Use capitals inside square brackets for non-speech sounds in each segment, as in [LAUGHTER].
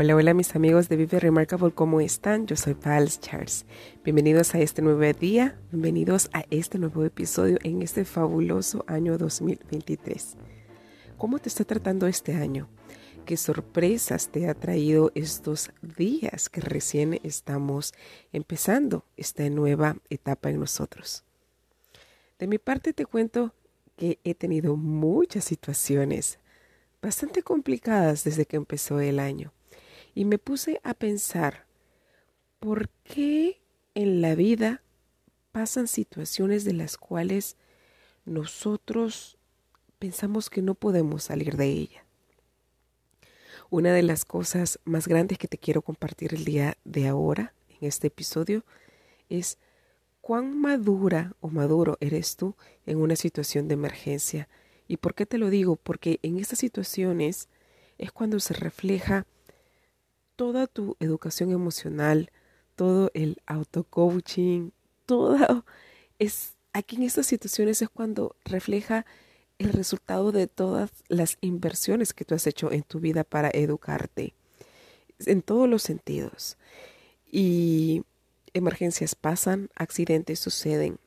Hola, hola mis amigos de Vive Remarkable, ¿cómo están? Yo soy Pals Charles. Bienvenidos a este nuevo día, bienvenidos a este nuevo episodio en este fabuloso año 2023. ¿Cómo te está tratando este año? ¿Qué sorpresas te ha traído estos días que recién estamos empezando esta nueva etapa en nosotros? De mi parte te cuento que he tenido muchas situaciones bastante complicadas desde que empezó el año y me puse a pensar, ¿por qué en la vida pasan situaciones de las cuales nosotros pensamos que no podemos salir de ella? Una de las cosas más grandes que te quiero compartir el día de ahora, en este episodio, es cuán madura o maduro eres tú en una situación de emergencia. ¿Y por qué te lo digo? Porque en estas situaciones es cuando se refleja toda tu educación emocional, todo el auto-coaching, todo es aquí en estas situaciones es cuando refleja el resultado de todas las inversiones que tú has hecho en tu vida para educarte en todos los sentidos. Y emergencias pasan, accidentes suceden.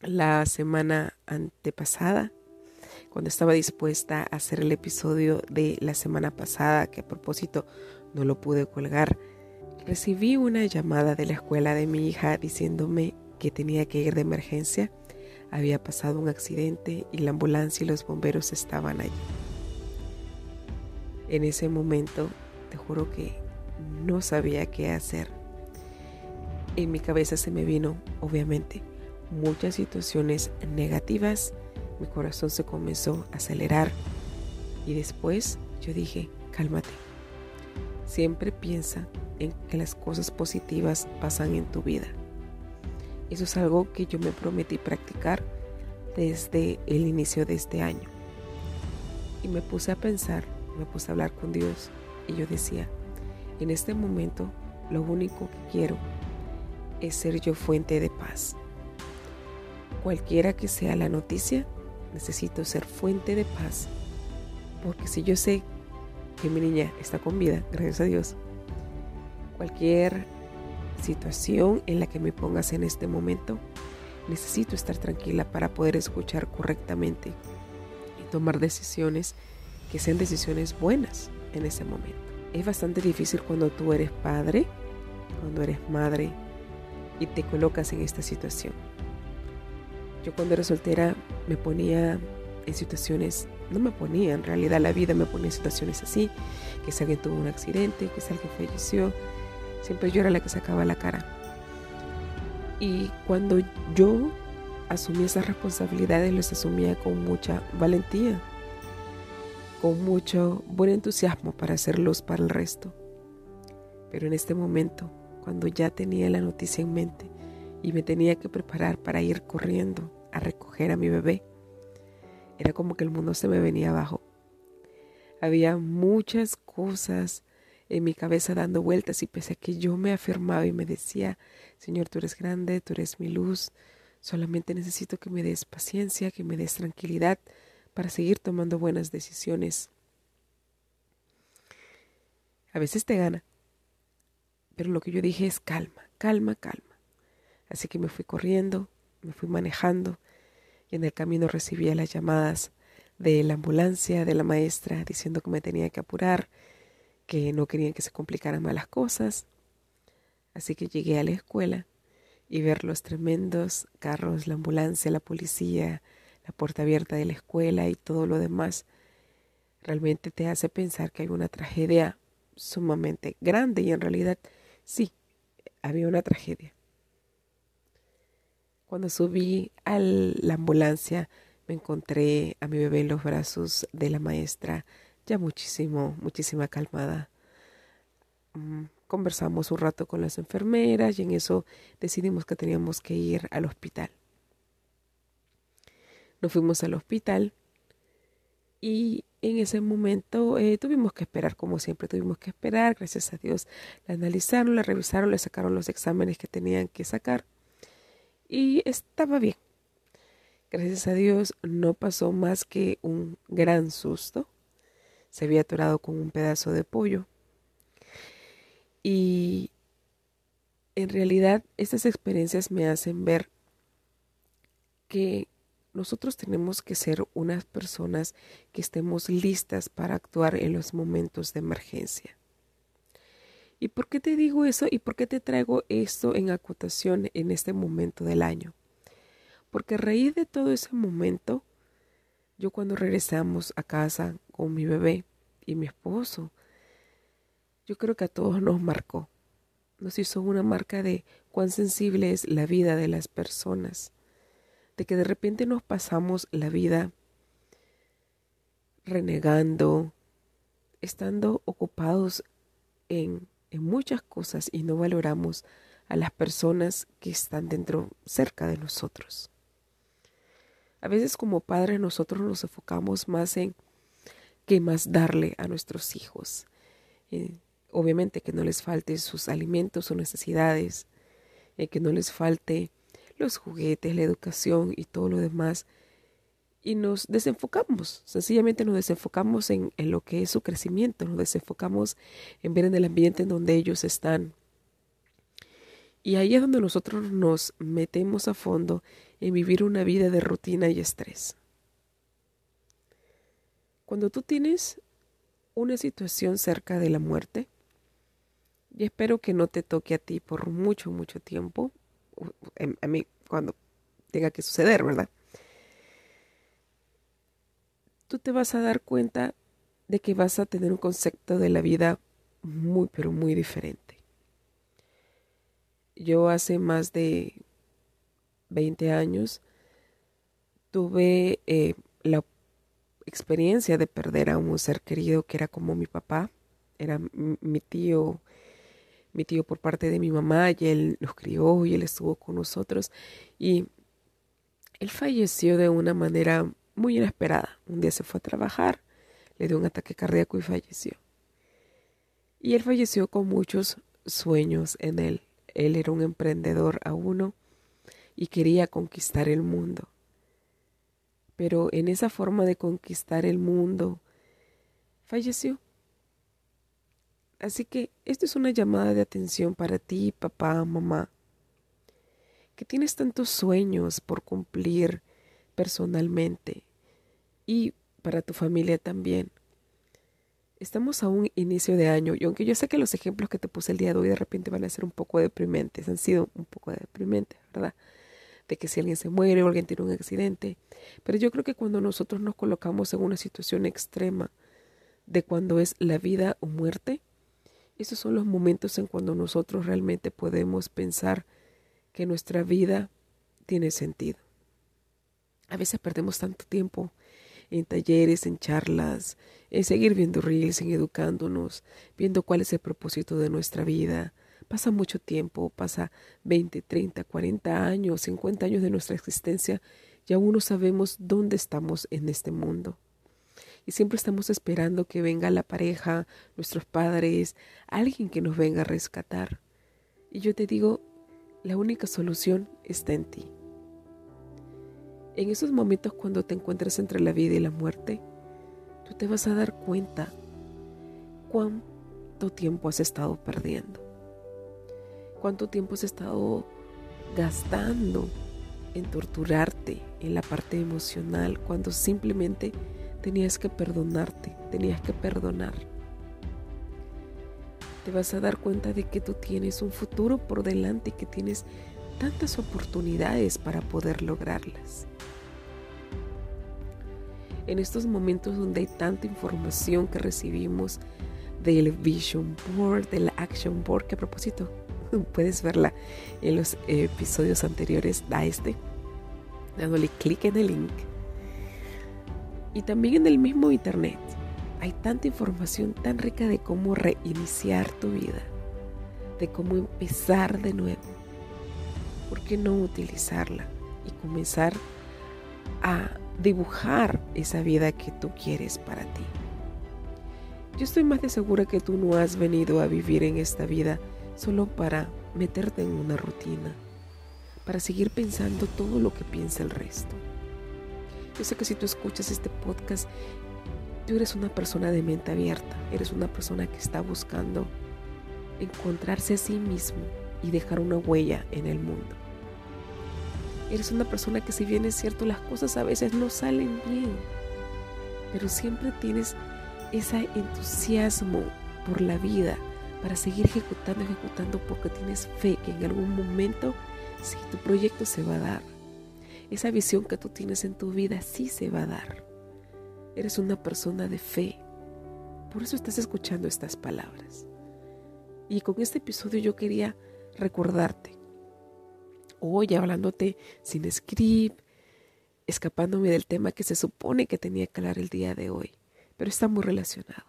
La semana antepasada, cuando estaba dispuesta a hacer el episodio de la semana pasada, que a propósito no lo pude colgar. Recibí una llamada de la escuela de mi hija diciéndome que tenía que ir de emergencia. Había pasado un accidente y la ambulancia y los bomberos estaban allí. En ese momento, te juro que no sabía qué hacer. En mi cabeza se me vino, obviamente, muchas situaciones negativas. Mi corazón se comenzó a acelerar y después yo dije, cálmate, Siempre piensa en que las cosas positivas pasan en tu vida. Eso es algo que yo me prometí practicar desde el inicio de este año. Y me puse a pensar, me puse a hablar con Dios y yo decía, en este momento lo único que quiero es ser yo fuente de paz. Cualquiera que sea la noticia, necesito ser fuente de paz. Porque si yo sé mi niña está con vida, gracias a Dios. Cualquier situación en la que me pongas en este momento, necesito estar tranquila para poder escuchar correctamente y tomar decisiones que sean decisiones buenas en ese momento. Es bastante difícil cuando tú eres padre, cuando eres madre y te colocas en esta situación. Yo cuando era soltera me ponía en situaciones no me ponía, en realidad la vida me ponía en situaciones así, que si alguien tuvo un accidente, que si alguien falleció, siempre yo era la que sacaba la cara. Y cuando yo asumí esas responsabilidades, las asumía con mucha valentía, con mucho buen entusiasmo para hacer luz para el resto. Pero en este momento, cuando ya tenía la noticia en mente y me tenía que preparar para ir corriendo a recoger a mi bebé, era como que el mundo se me venía abajo. Había muchas cosas en mi cabeza dando vueltas y pese a que yo me afirmaba y me decía, Señor, tú eres grande, tú eres mi luz, solamente necesito que me des paciencia, que me des tranquilidad para seguir tomando buenas decisiones. A veces te gana, pero lo que yo dije es calma, calma, calma. Así que me fui corriendo, me fui manejando, y en el camino recibía las llamadas de la ambulancia, de la maestra, diciendo que me tenía que apurar, que no querían que se complicaran más las cosas. Así que llegué a la escuela y ver los tremendos carros, la ambulancia, la policía, la puerta abierta de la escuela y todo lo demás, realmente te hace pensar que hay una tragedia sumamente grande y en realidad sí, había una tragedia. Cuando subí a la ambulancia, me encontré a mi bebé en los brazos de la maestra, ya muchísimo, muchísima calmada. mm, conversamos un rato con las enfermeras y en eso decidimos que teníamos que ir al hospital. Nos fuimos al hospital y en ese momento eh, tuvimos que esperar, como siempre tuvimos que esperar, gracias a Dios la analizaron, la revisaron, le sacaron los exámenes que tenían que sacar y estaba bien. Gracias a Dios no pasó más que un gran susto. Se había atorado con un pedazo de pollo. Y en realidad estas experiencias me hacen ver que nosotros tenemos que ser unas personas que estemos listas para actuar en los momentos de emergencia. ¿Y por qué te digo eso y por qué te traigo esto en acotación en este momento del año? Porque a raíz de todo ese momento, yo cuando regresamos a casa con mi bebé y mi esposo, yo creo que a todos nos marcó. Nos hizo una marca de cuán sensible es la vida de las personas. De que de repente nos pasamos la vida renegando, estando ocupados en, en muchas cosas y no valoramos a las personas que están dentro, cerca de nosotros. A veces como padres nosotros nos enfocamos más en qué más darle a nuestros hijos. Eh, obviamente que no les falte sus alimentos, sus necesidades, eh, que no les falte los juguetes, la educación y todo lo demás. Y nos desenfocamos, sencillamente nos desenfocamos en, en lo que es su crecimiento, nos desenfocamos en ver en el ambiente en donde ellos están. Y ahí es donde nosotros nos metemos a fondo en vivir una vida de rutina y estrés. Cuando tú tienes una situación cerca de la muerte, y espero que no te toque a ti por mucho, mucho tiempo, a mí cuando tenga que suceder, ¿verdad? Tú te vas a dar cuenta de que vas a tener un concepto de la vida muy, pero muy diferente. Yo hace más de 20 años, tuve eh, la experiencia de perder a un ser querido que era como mi papá, era mi tío, mi tío por parte de mi mamá, y él nos crió y él estuvo con nosotros. Y él falleció de una manera muy inesperada. Un día se fue a trabajar, le dio un ataque cardíaco y falleció. Y él falleció con muchos sueños en él. Él era un emprendedor a uno y quería conquistar el mundo. Pero en esa forma de conquistar el mundo, falleció. Así que esto es una llamada de atención para ti, papá, mamá, que tienes tantos sueños por cumplir personalmente y para tu familia también. Estamos a un inicio de año y aunque yo sé que los ejemplos que te puse el día de hoy de repente van a ser un poco deprimentes, han sido un poco deprimentes, ¿verdad? de que si alguien se muere o alguien tiene un accidente. Pero yo creo que cuando nosotros nos colocamos en una situación extrema de cuando es la vida o muerte, esos son los momentos en cuando nosotros realmente podemos pensar que nuestra vida tiene sentido. A veces perdemos tanto tiempo en talleres, en charlas, en seguir viendo reels, en educándonos, viendo cuál es el propósito de nuestra vida, Pasa mucho tiempo, pasa 20, 30, 40 años, 50 años de nuestra existencia y aún no sabemos dónde estamos en este mundo. Y siempre estamos esperando que venga la pareja, nuestros padres, alguien que nos venga a rescatar. Y yo te digo, la única solución está en ti. En esos momentos cuando te encuentras entre la vida y la muerte, tú te vas a dar cuenta cuánto tiempo has estado perdiendo cuánto tiempo has estado gastando en torturarte en la parte emocional cuando simplemente tenías que perdonarte, tenías que perdonar. Te vas a dar cuenta de que tú tienes un futuro por delante y que tienes tantas oportunidades para poder lograrlas. En estos momentos donde hay tanta información que recibimos del Vision Board, del Action Board, que a propósito [LAUGHS] puedes verla en los episodios anteriores a este, dándole clic en el link. Y también en el mismo internet. hay tanta información tan rica de cómo reiniciar tu vida, de cómo empezar de nuevo. ¿Por qué no utilizarla y comenzar a dibujar esa vida que tú quieres para ti? Yo estoy más de segura que tú no has venido a vivir en esta vida solo para meterte en una rutina, para seguir pensando todo lo que piensa el resto. Yo sé que si tú escuchas este podcast, tú eres una persona de mente abierta, eres una persona que está buscando encontrarse a sí mismo y dejar una huella en el mundo. Eres una persona que si bien es cierto las cosas a veces no salen bien, pero siempre tienes ese entusiasmo por la vida para seguir ejecutando, ejecutando, porque tienes fe que en algún momento sí tu proyecto se va a dar. Esa visión que tú tienes en tu vida sí se va a dar. Eres una persona de fe. Por eso estás escuchando estas palabras. Y con este episodio yo quería recordarte. Hoy hablándote sin script, escapándome del tema que se supone que tenía que hablar el día de hoy pero está muy relacionado.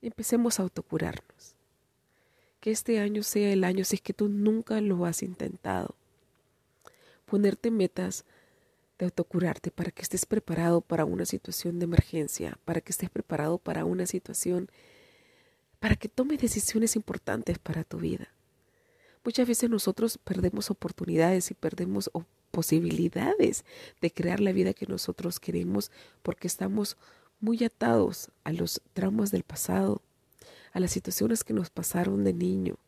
Empecemos a autocurarnos. Que este año sea el año si es que tú nunca lo has intentado. Ponerte metas de autocurarte para que estés preparado para una situación de emergencia, para que estés preparado para una situación, para que tomes decisiones importantes para tu vida. Muchas veces nosotros perdemos oportunidades y perdemos posibilidades de crear la vida que nosotros queremos porque estamos muy atados a los traumas del pasado, a las situaciones que nos pasaron de niño,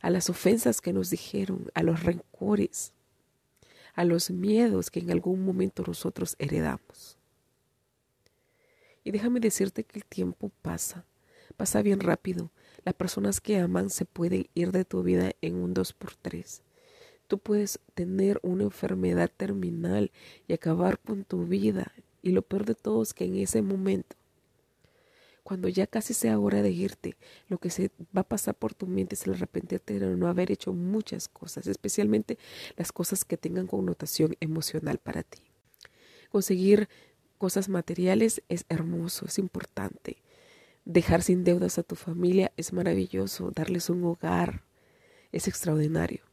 a las ofensas que nos dijeron, a los rencores, a los miedos que en algún momento nosotros heredamos. Y déjame decirte que el tiempo pasa, pasa bien rápido. Las personas que aman se pueden ir de tu vida en un dos por tres. Tú puedes tener una enfermedad terminal y acabar con tu vida y lo peor de todo es que en ese momento, cuando ya casi sea hora de irte, lo que se va a pasar por tu mente es el arrepentirte de no haber hecho muchas cosas, especialmente las cosas que tengan connotación emocional para ti. Conseguir cosas materiales es hermoso, es importante. Dejar sin deudas a tu familia es maravilloso, darles un hogar es extraordinario.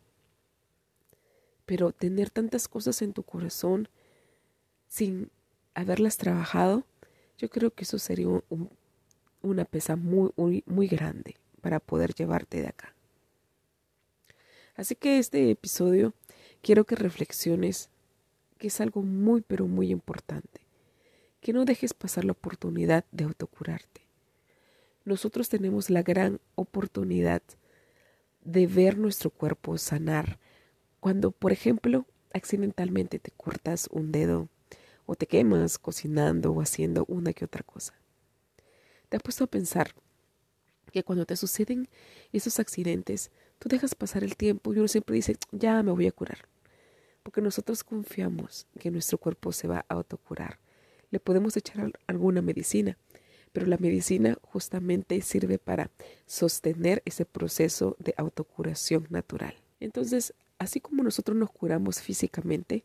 Pero tener tantas cosas en tu corazón sin haberlas trabajado, yo creo que eso sería una pesa muy, muy, muy grande para poder llevarte de acá. Así que este episodio quiero que reflexiones que es algo muy, pero muy importante. Que no dejes pasar la oportunidad de autocurarte. Nosotros tenemos la gran oportunidad de ver nuestro cuerpo sanar cuando, por ejemplo, accidentalmente te cortas un dedo o te quemas cocinando o haciendo una que otra cosa. ¿Te has puesto a pensar que cuando te suceden esos accidentes, tú dejas pasar el tiempo y uno siempre dice, ya me voy a curar? Porque nosotros confiamos que nuestro cuerpo se va a autocurar. Le podemos echar alguna medicina, pero la medicina justamente sirve para sostener ese proceso de autocuración natural. Entonces, así como nosotros nos curamos físicamente,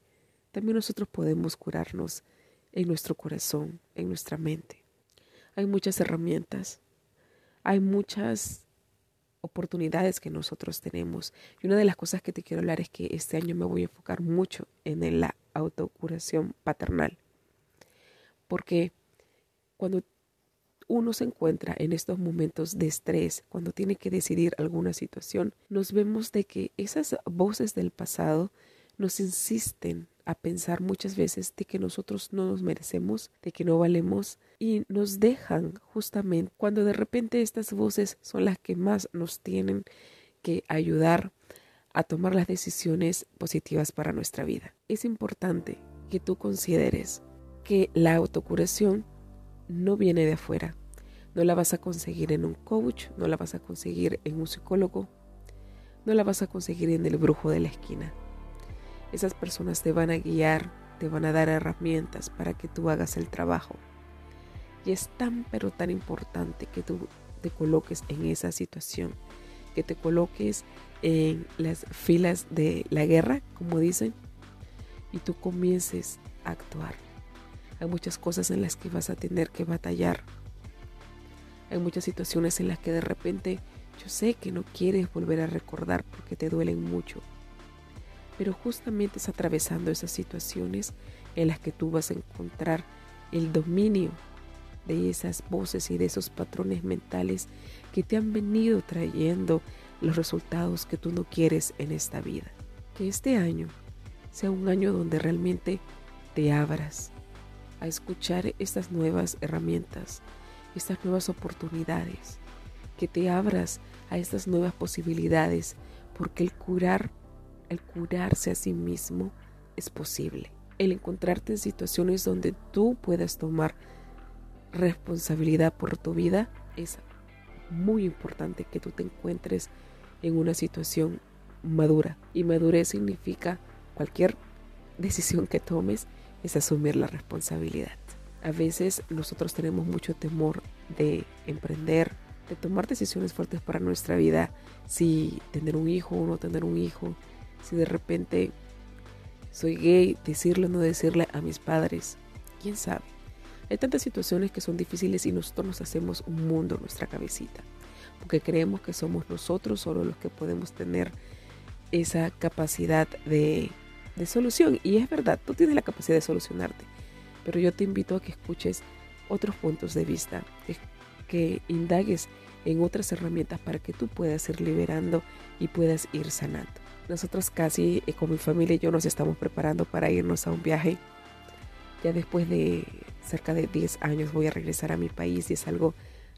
también nosotros podemos curarnos en nuestro corazón, en nuestra mente. Hay muchas herramientas, hay muchas oportunidades que nosotros tenemos. Y una de las cosas que te quiero hablar es que este año me voy a enfocar mucho en la autocuración paternal. Porque cuando uno se encuentra en estos momentos de estrés, cuando tiene que decidir alguna situación, nos vemos de que esas voces del pasado nos insisten a pensar muchas veces de que nosotros no nos merecemos, de que no valemos y nos dejan justamente cuando de repente estas voces son las que más nos tienen que ayudar a tomar las decisiones positivas para nuestra vida. Es importante que tú consideres que la autocuración no viene de afuera. No la vas a conseguir en un coach, no la vas a conseguir en un psicólogo, no la vas a conseguir en el brujo de la esquina. Esas personas te van a guiar, te van a dar herramientas para que tú hagas el trabajo. Y es tan pero tan importante que tú te coloques en esa situación, que te coloques en las filas de la guerra, como dicen, y tú comiences a actuar. Hay muchas cosas en las que vas a tener que batallar. Hay muchas situaciones en las que de repente yo sé que no quieres volver a recordar porque te duelen mucho. Pero justamente es atravesando esas situaciones en las que tú vas a encontrar el dominio de esas voces y de esos patrones mentales que te han venido trayendo los resultados que tú no quieres en esta vida. Que este año sea un año donde realmente te abras a escuchar estas nuevas herramientas, estas nuevas oportunidades, que te abras a estas nuevas posibilidades, porque el curar, el curarse a sí mismo es posible. El encontrarte en situaciones donde tú puedas tomar responsabilidad por tu vida es muy importante que tú te encuentres en una situación madura. Y madurez significa cualquier [LAUGHS] decisión que tomes es asumir la responsabilidad. A veces nosotros tenemos mucho temor de emprender, de tomar decisiones fuertes para nuestra vida, si tener un hijo o no tener un hijo, si de repente soy gay, decirle o no decirle a mis padres, quién sabe. Hay tantas situaciones que son difíciles y nosotros nos hacemos un mundo en nuestra cabecita, porque creemos que somos nosotros solo los que podemos tener esa capacidad de, de solución. Y es verdad, tú tienes la capacidad de solucionarte, pero yo te invito a que escuches otros puntos de vista, que indagues en otras herramientas para que tú puedas ir liberando y puedas ir sanando. Nosotros casi eh, con mi familia y yo nos estamos preparando para irnos a un viaje. Ya después de cerca de 10 años voy a regresar a mi país y es algo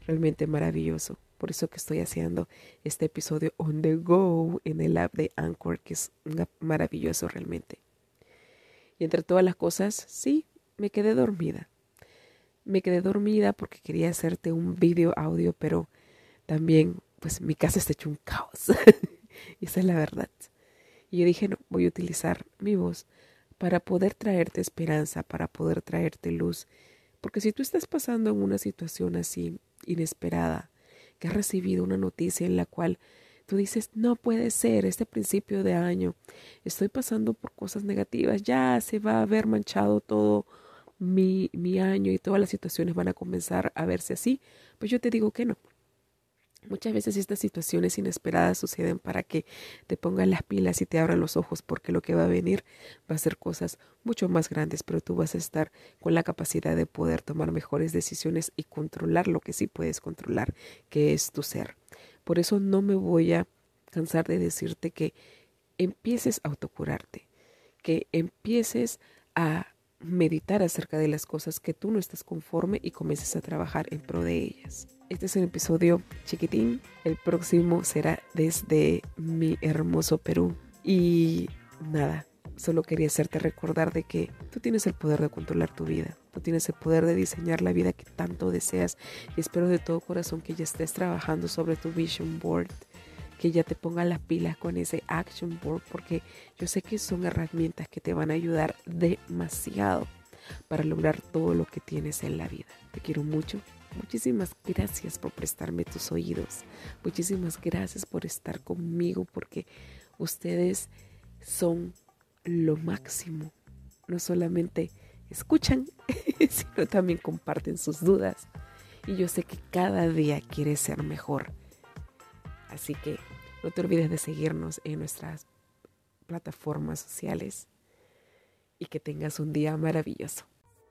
realmente maravilloso. Por eso que estoy haciendo este episodio on the go en el app de Anchor, que es maravilloso realmente. Y entre todas las cosas, sí, me quedé dormida. Me quedé dormida porque quería hacerte un video audio, pero también, pues mi casa está hecho un caos. y [LAUGHS] esa es la verdad. Y yo dije, no, voy a utilizar mi voz para poder traerte esperanza, para poder traerte luz. Porque si tú estás pasando en una situación así inesperada, que has recibido una noticia en la cual tú dices, no puede ser, este principio de año, estoy pasando por cosas negativas, ya se va a ver manchado todo mi, mi año y todas las situaciones van a comenzar a verse así, pues yo te digo que no. Muchas veces estas situaciones inesperadas suceden para que te pongan las pilas y te abran los ojos porque lo que va a venir va a ser cosas mucho más grandes, pero tú vas a estar con la capacidad de poder tomar mejores decisiones y controlar lo que sí puedes controlar, que es tu ser. Por eso no me voy a cansar de decirte que empieces a autocurarte, que empieces a meditar acerca de las cosas que tú no estás conforme y comiences a trabajar en pro de ellas. Este es un episodio chiquitín. El próximo será desde mi hermoso Perú. Y nada, solo quería hacerte recordar de que tú tienes el poder de controlar tu vida. Tú tienes el poder de diseñar la vida que tanto deseas. Y espero de todo corazón que ya estés trabajando sobre tu vision board que ya te ponga las pilas con ese action board porque yo sé que son herramientas que te van a ayudar demasiado para lograr todo lo que tienes en la vida. Te quiero mucho. Muchísimas gracias por prestarme tus oídos. Muchísimas gracias por estar conmigo porque ustedes son lo máximo. No solamente escuchan, [LAUGHS] sino también comparten sus dudas. Y yo sé que cada día quieres ser mejor. Así que no te olvides de seguirnos en nuestras plataformas sociales y que tengas un día maravilloso.